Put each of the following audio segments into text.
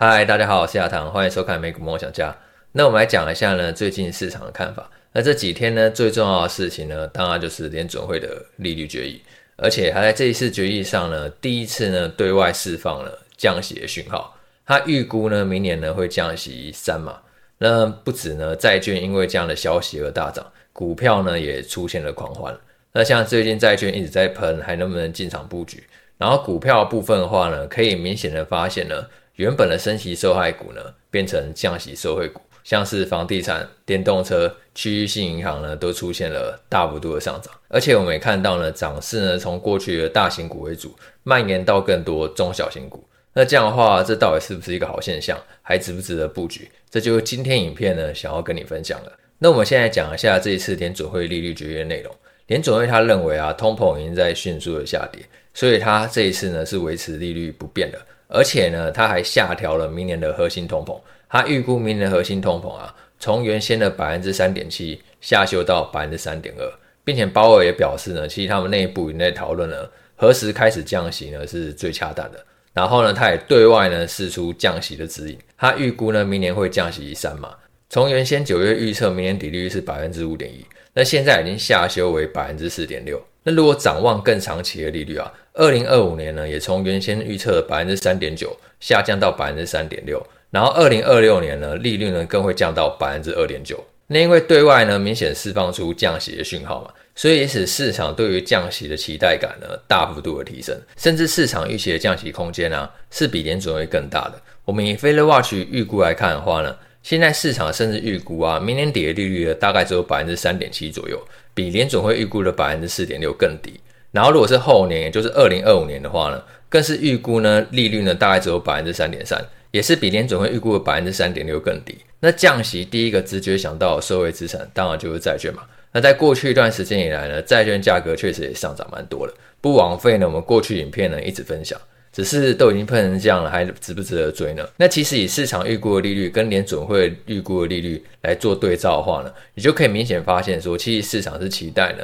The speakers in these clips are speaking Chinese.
嗨，大家好，我是亚堂，欢迎收看美股梦想家。那我们来讲一下呢，最近市场的看法。那这几天呢，最重要的事情呢，当然就是联准会的利率决议，而且还在这一次决议上呢，第一次呢对外释放了降息的讯号。他预估呢，明年呢会降息三码。那不止呢，债券因为这样的消息而大涨，股票呢也出现了狂欢。那像最近债券一直在喷，还能不能进场布局？然后股票部分的话呢，可以明显的发现呢，原本的升息受害股呢，变成降息受惠股，像是房地产、电动车、区域性银行呢，都出现了大幅度的上涨。而且我们也看到呢，涨势呢，从过去的大型股为主，蔓延到更多中小型股。那这样的话，这到底是不是一个好现象？还值不值得布局？这就是今天影片呢，想要跟你分享的。那我们现在讲一下这一次联准会利率决议的内容。联准会他认为啊，通膨已经在迅速的下跌，所以他这一次呢是维持利率不变的，而且呢他还下调了明年的核心通膨，他预估明年的核心通膨啊，从原先的百分之三点七下修到百分之三点二，并且鲍尔也表示呢，其实他们内部也在讨论了何时开始降息呢是最恰当的，然后呢他也对外呢释出降息的指引，他预估呢明年会降息三码，从原先九月预测明年底利率是百分之五点一。那现在已经下修为百分之四点六。那如果展望更长期的利率啊，二零二五年呢，也从原先预测的百分之三点九下降到百分之三点六。然后二零二六年呢，利率呢更会降到百分之二点九。那因为对外呢明显释放出降息的讯号嘛，所以也使市场对于降息的期待感呢大幅度的提升，甚至市场预期的降息空间啊是比联准会更大的。我们以 FedWatch 预估来看的话呢。现在市场甚至预估啊，明年底的利率呢，大概只有百分之三点七左右，比联准会预估的百分之四点六更低。然后如果是后年，也就是二零二五年的话呢，更是预估呢利率呢大概只有百分之三点三，也是比联准会预估的百分之三点六更低。那降息第一个直觉想到的受惠资产，当然就是债券嘛。那在过去一段时间以来呢，债券价格确实也上涨蛮多了。不枉费呢，我们过去影片呢一直分享。只是都已经喷成这样了，还值不值得追呢？那其实以市场预估的利率跟联准会预估的利率来做对照的话呢，你就可以明显发现说，其实市场是期待呢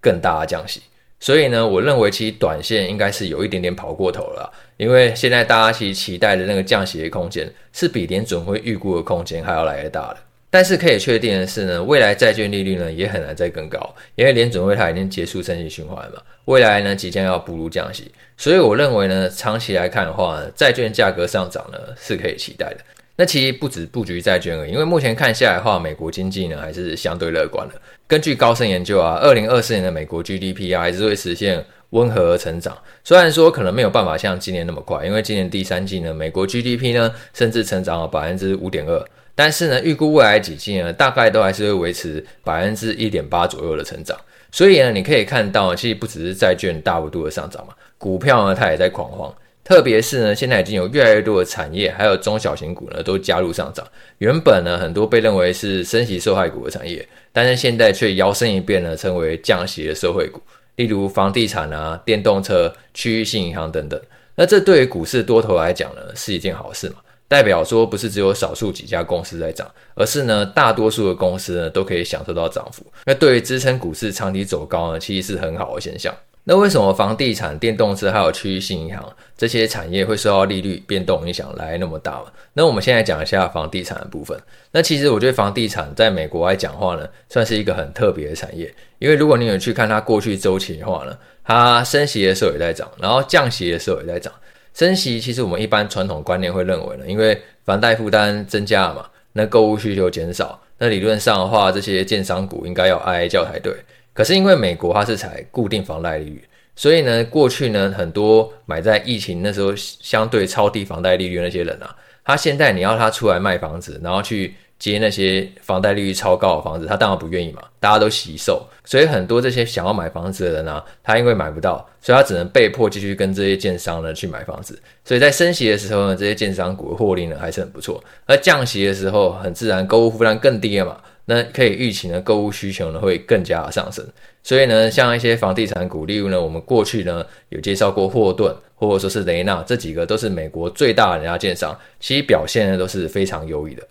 更大的降息。所以呢，我认为其实短线应该是有一点点跑过头了，因为现在大家其实期待的那个降息的空间是比联准会预估的空间还要来得大的。但是可以确定的是呢，未来债券利率呢也很难再更高，因为联准会它已经结束升息循环了嘛，未来呢即将要步入降息，所以我认为呢，长期来看的话呢，债券价格上涨呢是可以期待的。那其实不止布局债券而已，因为目前看下来的话，美国经济呢还是相对乐观的。根据高盛研究啊，二零二四年的美国 GDP 啊还是会实现温和成长，虽然说可能没有办法像今年那么快，因为今年第三季呢，美国 GDP 呢甚至成长了百分之五点二。但是呢，预估未来几季呢，大概都还是会维持百分之一点八左右的成长。所以呢，你可以看到，其实不只是债券大幅度的上涨嘛，股票呢它也在狂欢。特别是呢，现在已经有越来越多的产业，还有中小型股呢都加入上涨。原本呢，很多被认为是升息受害股的产业，但是现在却摇身一变呢，成为降息的受惠股。例如房地产啊、电动车、区域性银行等等。那这对于股市多头来讲呢，是一件好事嘛。代表说，不是只有少数几家公司在涨，而是呢，大多数的公司呢都可以享受到涨幅。那对于支撑股市长期走高呢，其实是很好的现象。那为什么房地产、电动车还有区域性银行这些产业会受到利率变动影响来那么大？那我们现在讲一下房地产的部分。那其实我觉得房地产在美国来讲话呢，算是一个很特别的产业，因为如果你有去看它过去周期的话呢，它升息的时候也在涨，然后降息的时候也在涨。升息其实我们一般传统观念会认为呢，因为房贷负担增加了嘛，那购物需求减少，那理论上的话，这些建商股应该要哀哀叫才对。可是因为美国它是采固定房贷利率，所以呢，过去呢很多买在疫情那时候相对超低房贷利率的那些人啊，他现在你要他出来卖房子，然后去。接那些房贷利率超高的房子，他当然不愿意嘛，大家都惜售，所以很多这些想要买房子的人、啊，他因为买不到，所以他只能被迫继续跟这些建商呢去买房子。所以在升息的时候呢，这些建商股的获利呢还是很不错；而降息的时候，很自然购物负担更低了嘛，那可以预期呢购物需求呢会更加的上升。所以呢，像一些房地产股，例如呢，我们过去呢有介绍过霍顿或者说是雷纳这几个都是美国最大的人家建商，其实表现呢都是非常优异的。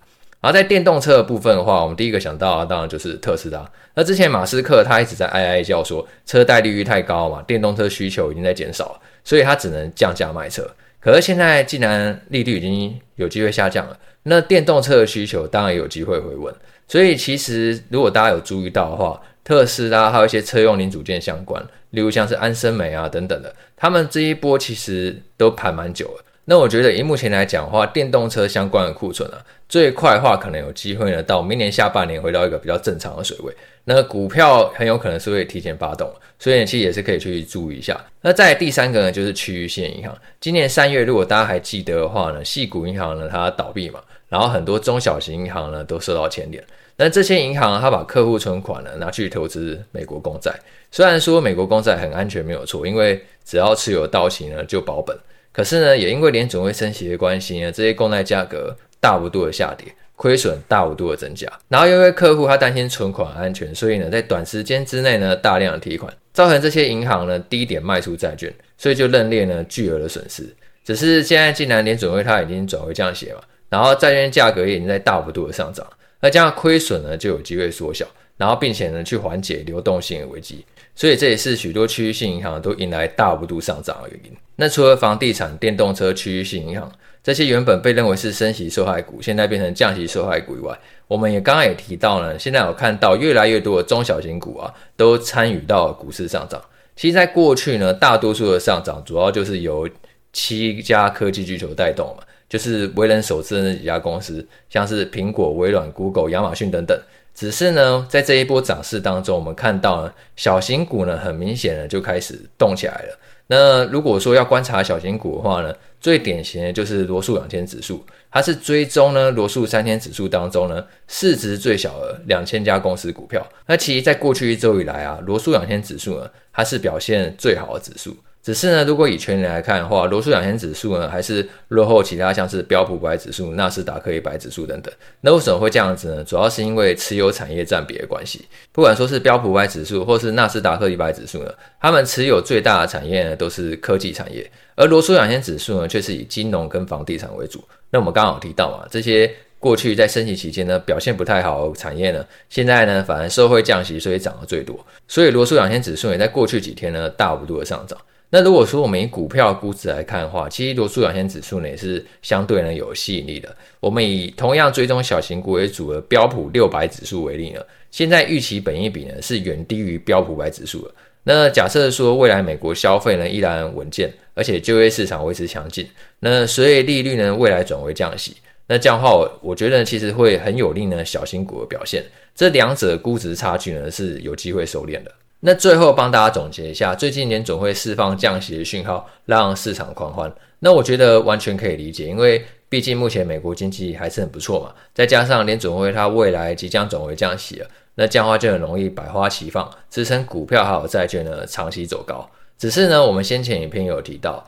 而在电动车的部分的话，我们第一个想到的，当然就是特斯拉。那之前马斯克他一直在哀哀叫说，车贷利率太高嘛，电动车需求已经在减少，所以他只能降价卖车。可是现在既然利率已经有机会下降了，那电动车的需求当然有机会回稳。所以其实如果大家有注意到的话，特斯拉还有一些车用零组件相关，例如像是安森美啊等等的，他们这一波其实都盘蛮久了。那我觉得以目前来讲的话，电动车相关的库存啊，最快的话可能有机会呢，到明年下半年回到一个比较正常的水位。那股票很有可能是会提前发动，所以其实也是可以去注意一下。那再第三个呢，就是区域性银行。今年三月，如果大家还记得的话呢，矽谷银行呢它倒闭嘛，然后很多中小型银行呢都受到牵连。那这些银行它把客户存款呢拿去投资美国公债，虽然说美国公债很安全没有错，因为只要持有到期呢就保本。可是呢，也因为联准会升息的关系呢，这些公债价格大幅度的下跌，亏损大幅度的增加。然后因为客户他担心存款安全，所以呢，在短时间之内呢，大量的提款，造成这些银行呢低点卖出债券，所以就认列呢巨额的损失。只是现在既然联准会它已经转为降息嘛，然后债券价格也已经在大幅度的上涨，那这样亏损呢就有机会缩小，然后并且呢去缓解流动性的危机。所以这也是许多区域性银行都迎来大幅度上涨的原因。那除了房地产、电动车、区域性银行这些原本被认为是升息受害股，现在变成降息受害股以外，我们也刚刚也提到呢，现在有看到越来越多的中小型股啊，都参与到股市上涨。其实，在过去呢，大多数的上涨主要就是由七家科技巨头带动嘛，就是为人所知的那几家公司，像是苹果、微软、Google、亚马逊等等。只是呢，在这一波涨势当中，我们看到呢，小型股呢，很明显的就开始动起来了。那如果说要观察小型股的话呢，最典型的就是罗素两千指数，它是追踪呢罗素三千指数当中呢市值最小的两千家公司股票。那其实，在过去一周以来啊，罗素两千指数呢，它是表现最好的指数。只是呢，如果以全年来看的话，罗素两千指数呢还是落后其他像是标普五百指数、纳斯达克一百指数等等。那为什么会这样子呢？主要是因为持有产业占比的关系。不管说是标普五百指数或是纳斯达克一百指数呢，他们持有最大的产业呢都是科技产业，而罗素两千指数呢却是以金融跟房地产为主。那我们刚好提到嘛，这些过去在升息期间呢表现不太好产业呢，现在呢反而受惠降息，所以涨得最多。所以罗素两千指数也在过去几天呢大幅度的上涨。那如果说我们以股票估值来看的话，其实罗素两千指数呢也是相对呢有吸引力的。我们以同样追踪小型股为主的标普六百指数为例呢，现在预期本益比呢是远低于标普五百指数的。那假设说未来美国消费呢依然稳健，而且就业市场维持强劲，那所以利率呢未来转为降息，那这样的话我我觉得其实会很有利呢小型股的表现。这两者估值差距呢是有机会收敛的。那最后帮大家总结一下，最近联总会释放降息的讯号，让市场狂欢。那我觉得完全可以理解，因为毕竟目前美国经济还是很不错嘛，再加上联总会它未来即将转为降息了，那这样的话就很容易百花齐放，支撑股票还有债券呢长期走高。只是呢，我们先前影片有提到，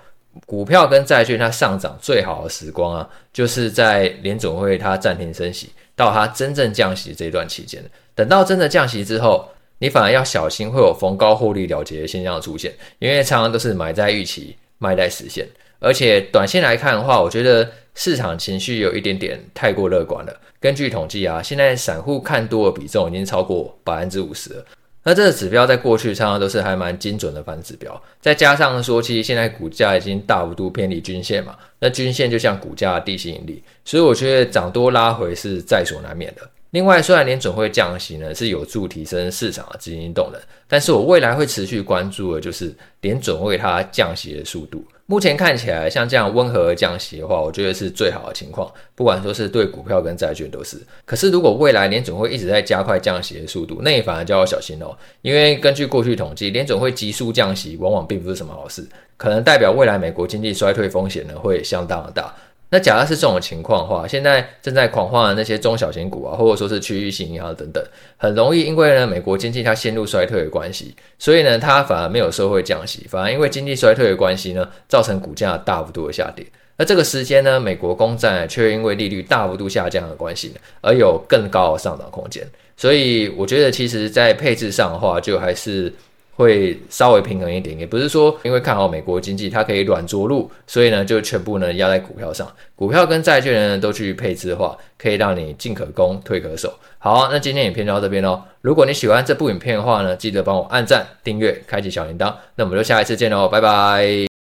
股票跟债券它上涨最好的时光啊，就是在联总会它暂停升息到它真正降息这段期间，等到真的降息之后。你反而要小心，会有逢高获利了结的现象出现，因为常常都是买在预期，卖在实现。而且短线来看的话，我觉得市场情绪有一点点太过乐观了。根据统计啊，现在散户看多的比重已经超过百分之五十了。那这个指标在过去常常都是还蛮精准的反指标。再加上说，其实现在股价已经大幅度偏离均线嘛，那均线就像股价的地心引力，所以我觉得涨多拉回是在所难免的。另外，虽然联准会降息呢，是有助提升市场的资金动能，但是我未来会持续关注的就是联准会它降息的速度。目前看起来，像这样温和的降息的话，我觉得是最好的情况，不管说是对股票跟债券都是。可是，如果未来联准会一直在加快降息的速度，那你反而就要小心哦，因为根据过去统计，联准会急速降息往往并不是什么好事，可能代表未来美国经济衰退风险呢会相当的大。那假如是这种情况的话，现在正在狂欢的那些中小型股啊，或者说是区域性银行等等，很容易因为呢美国经济它陷入衰退的关系，所以呢它反而没有受惠降息，反而因为经济衰退的关系呢，造成股价大幅度的下跌。那这个时间呢，美国公债却因为利率大幅度下降的关系，而有更高的上涨空间。所以我觉得，其实在配置上的话，就还是。会稍微平衡一点，也不是说因为看好美国经济，它可以软着陆，所以呢就全部呢压在股票上。股票跟债券呢都去配置的话，可以让你进可攻，退可守。好，那今天影片就到这边喽。如果你喜欢这部影片的话呢，记得帮我按赞、订阅、开启小铃铛。那我们就下一次见喽，拜拜。